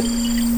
Música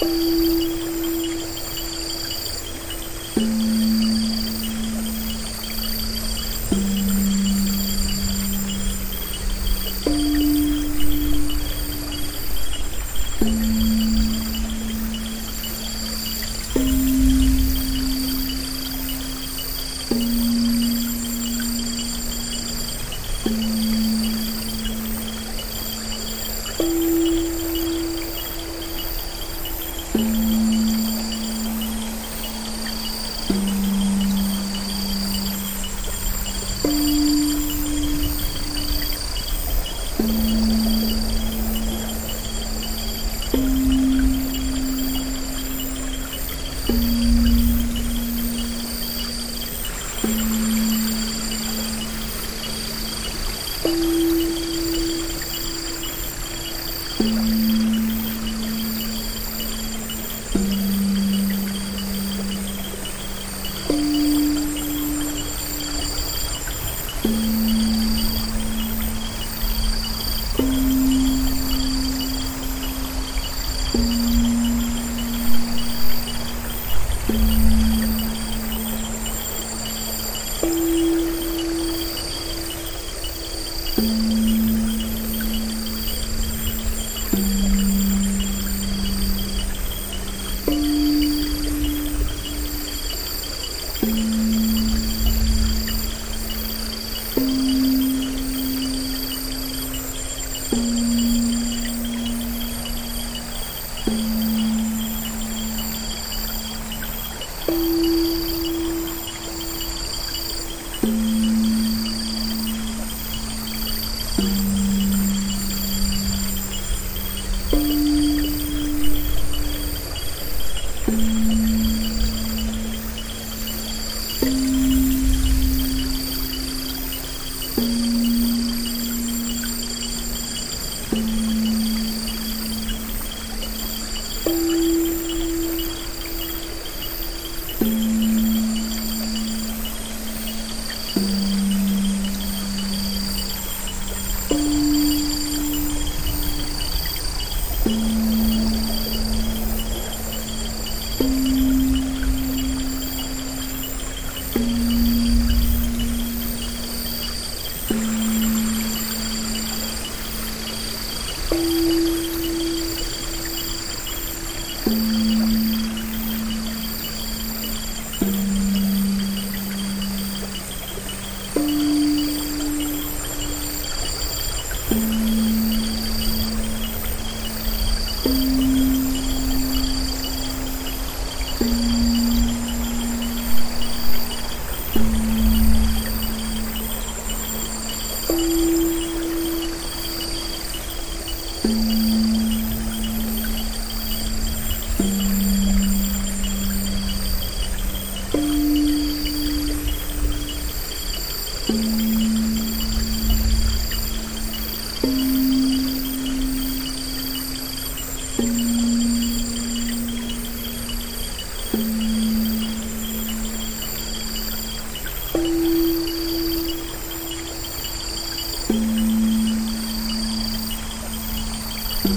Thank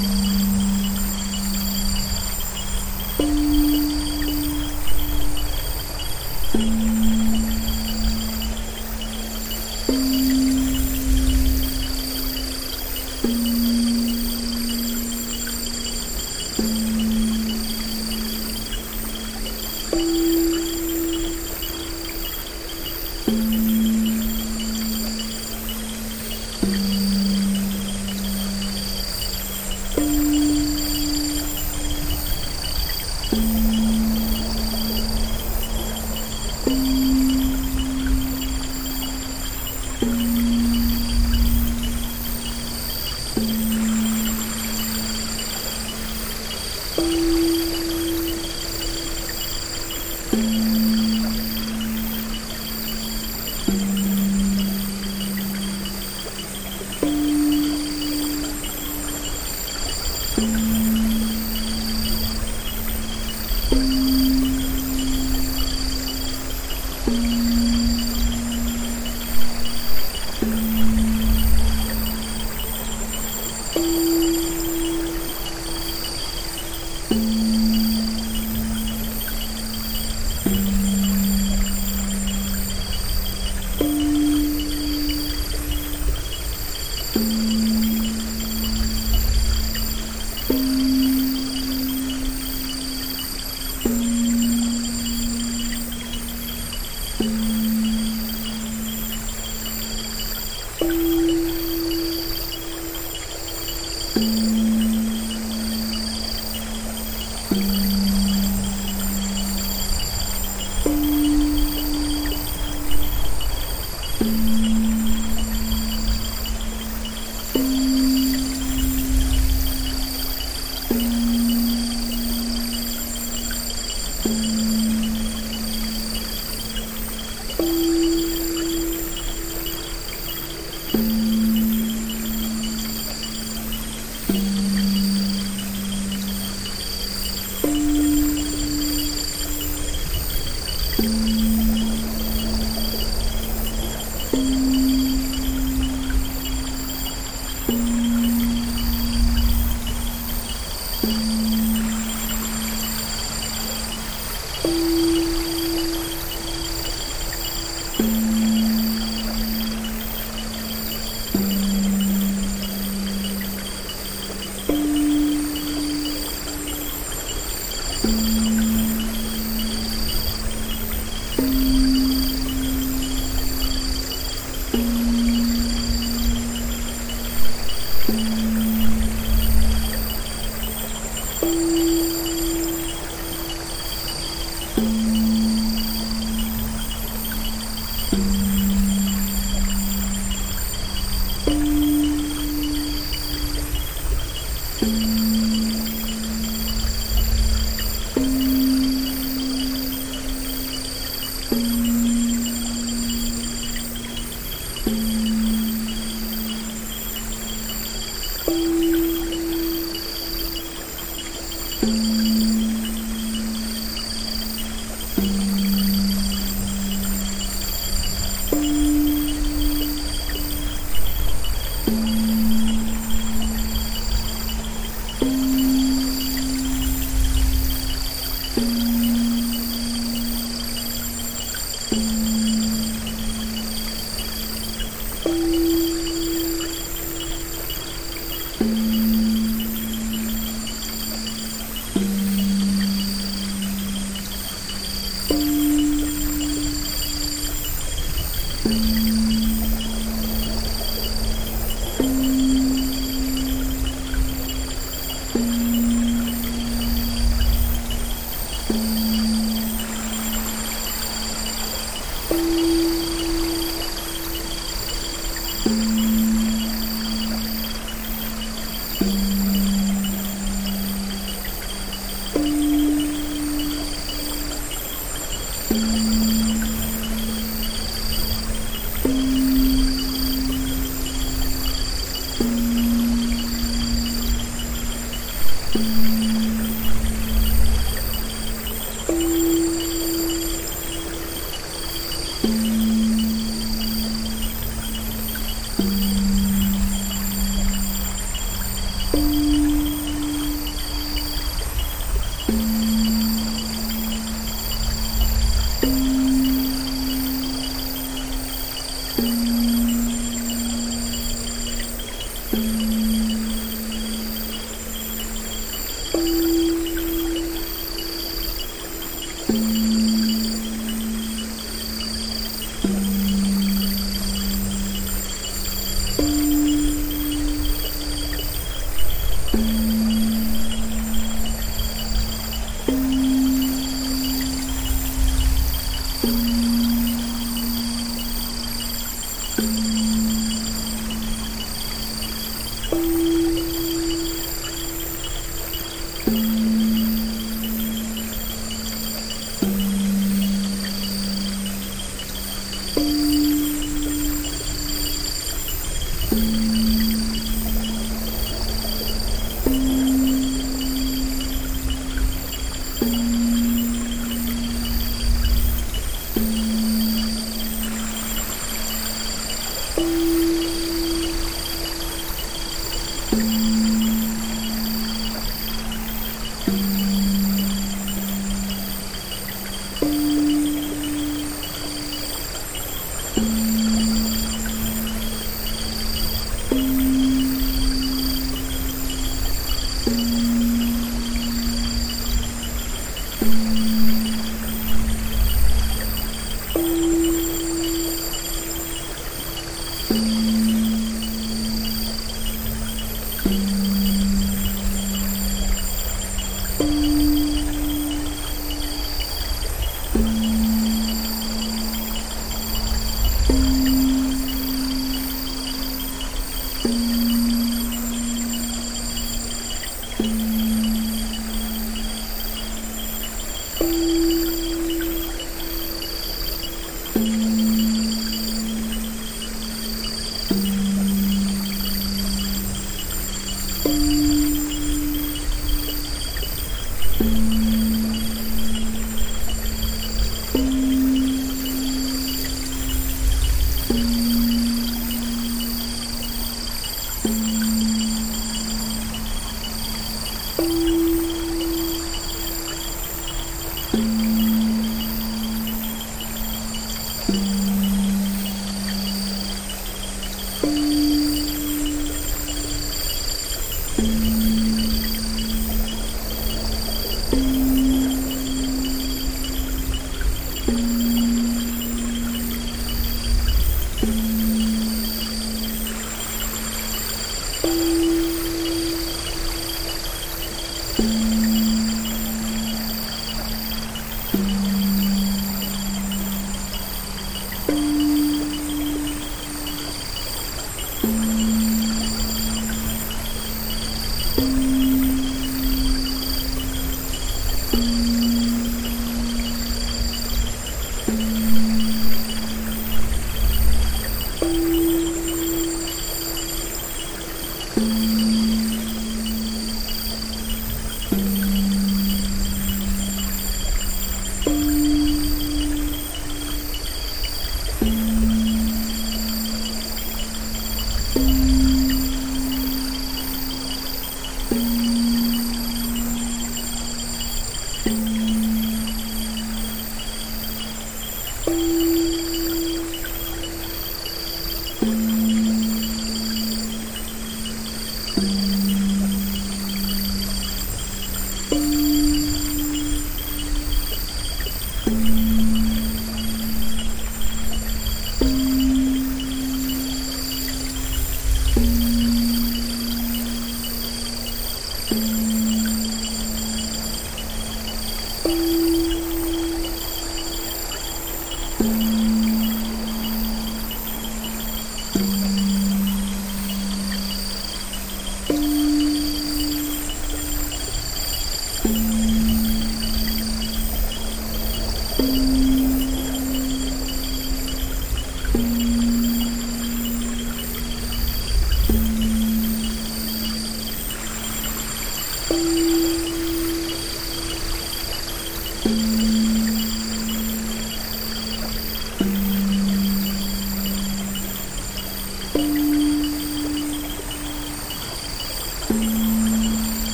Música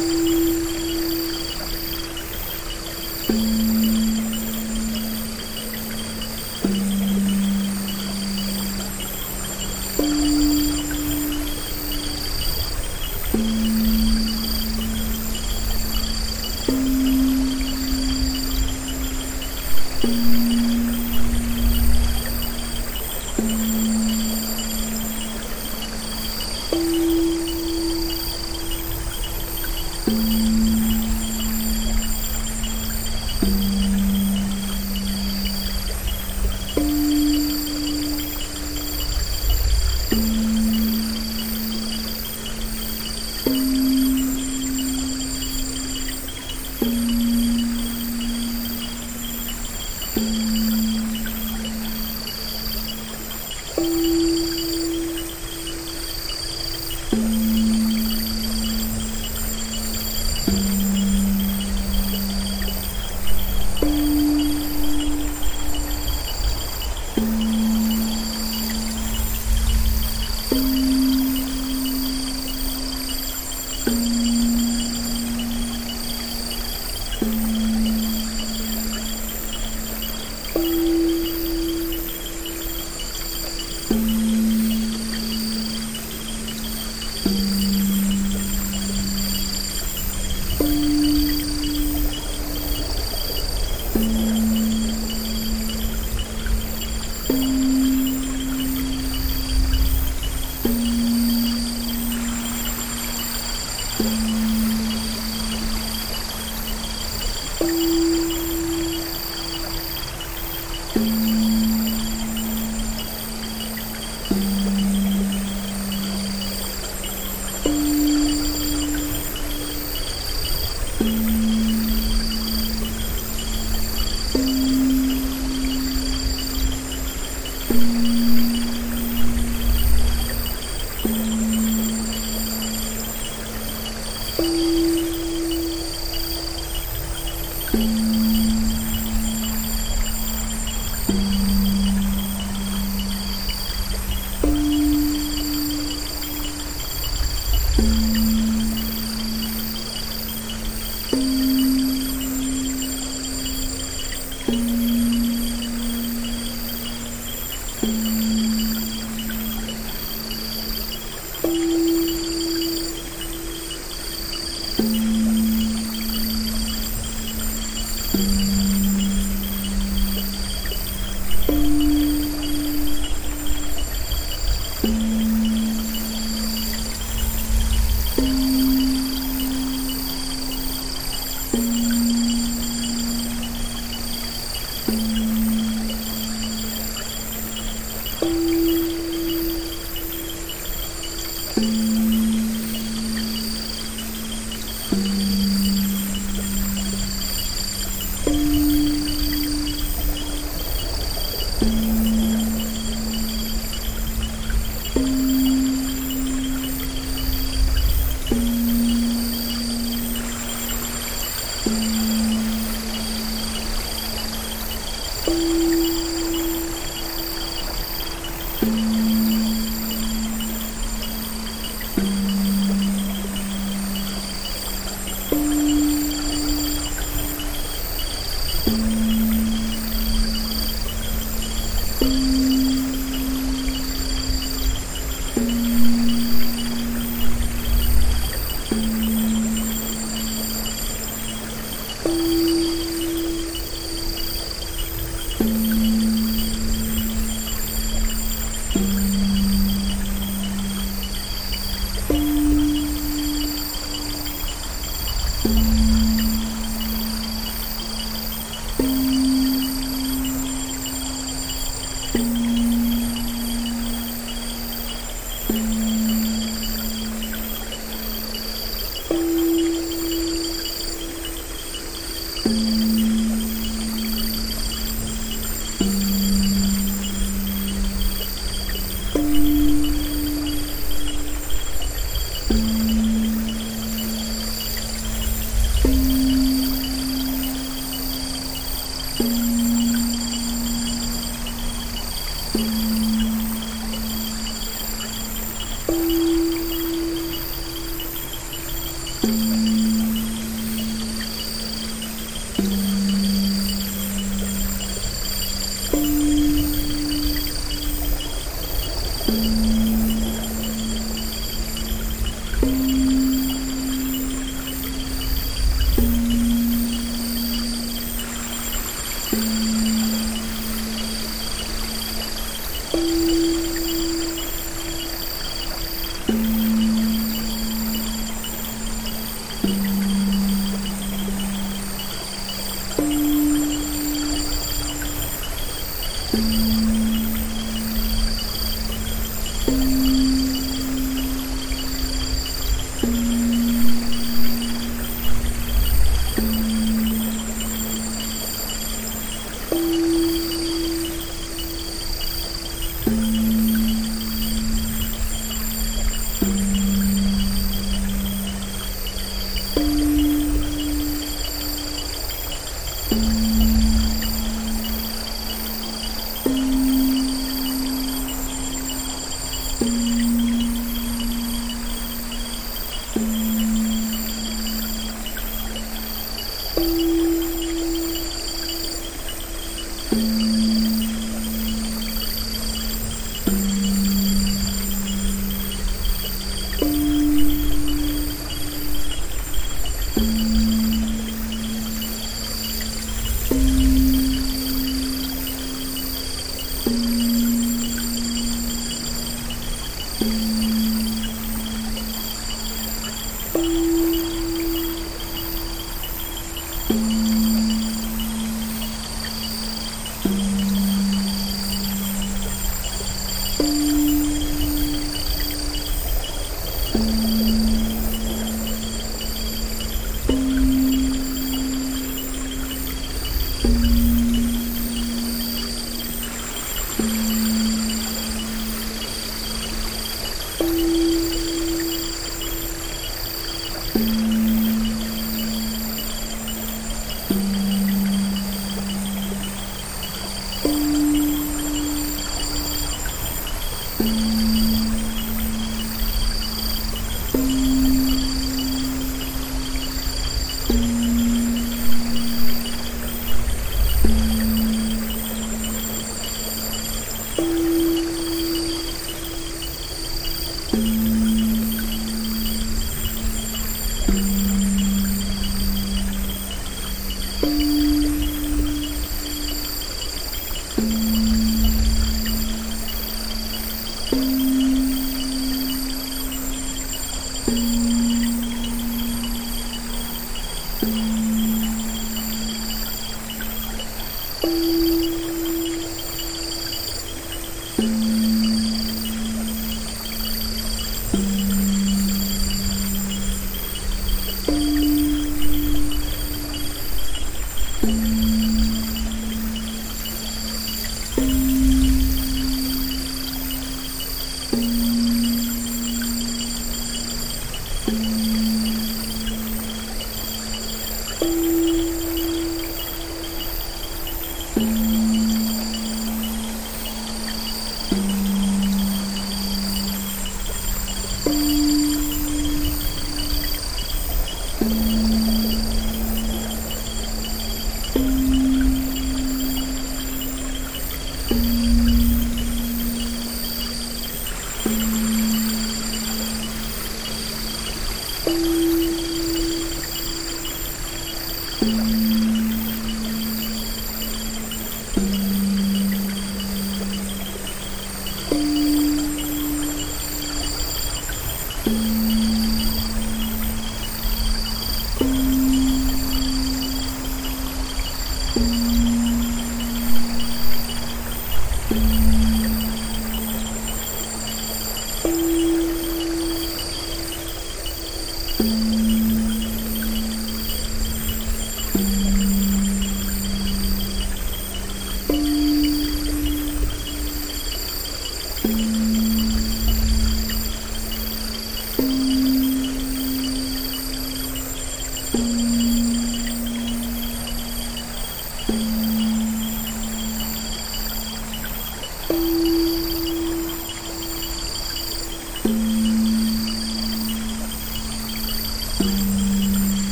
Thank you.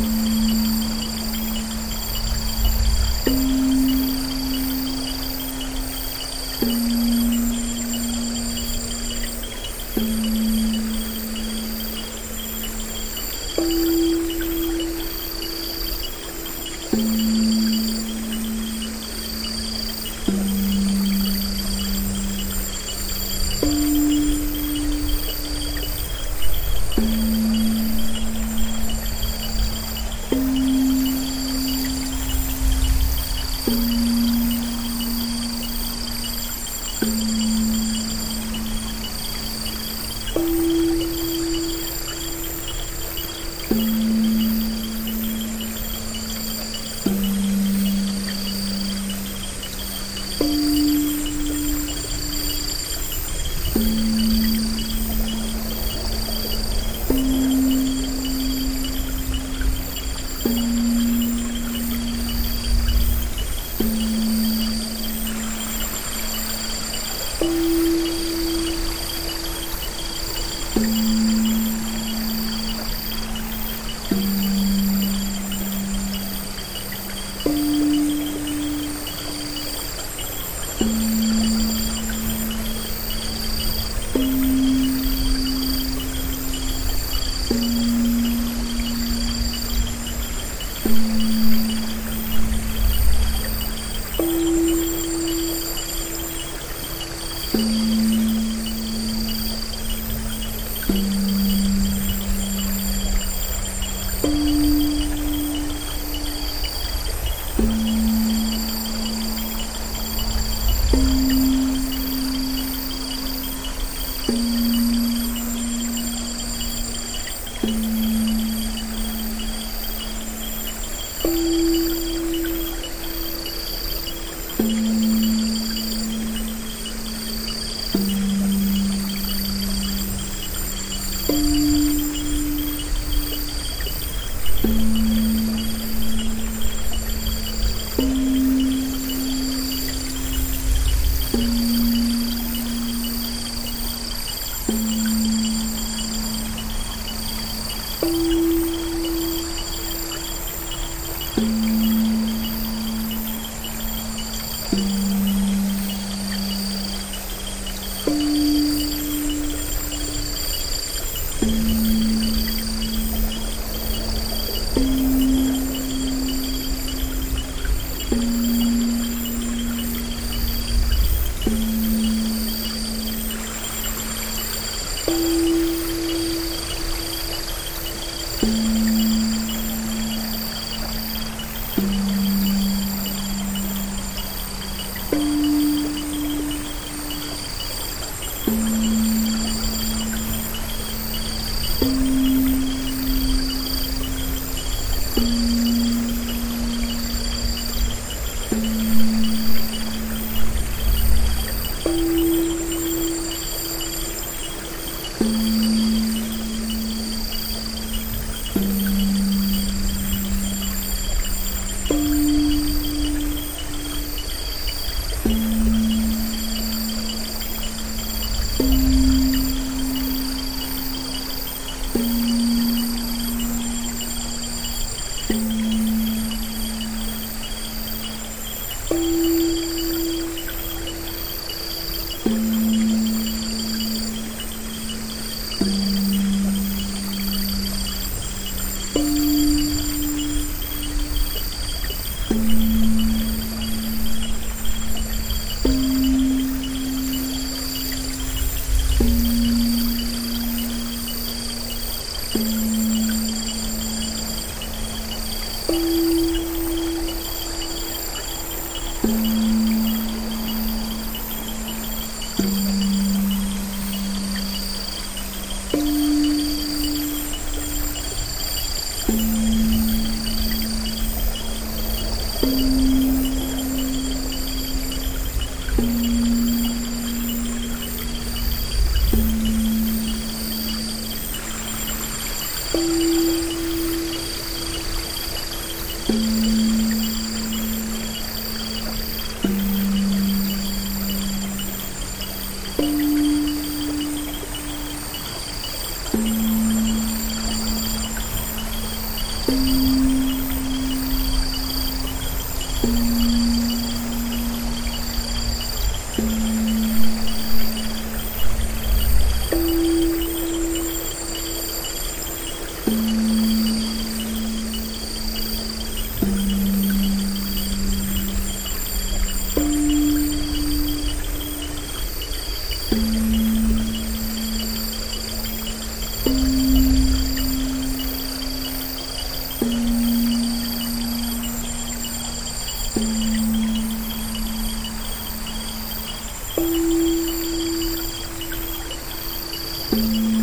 Thank Música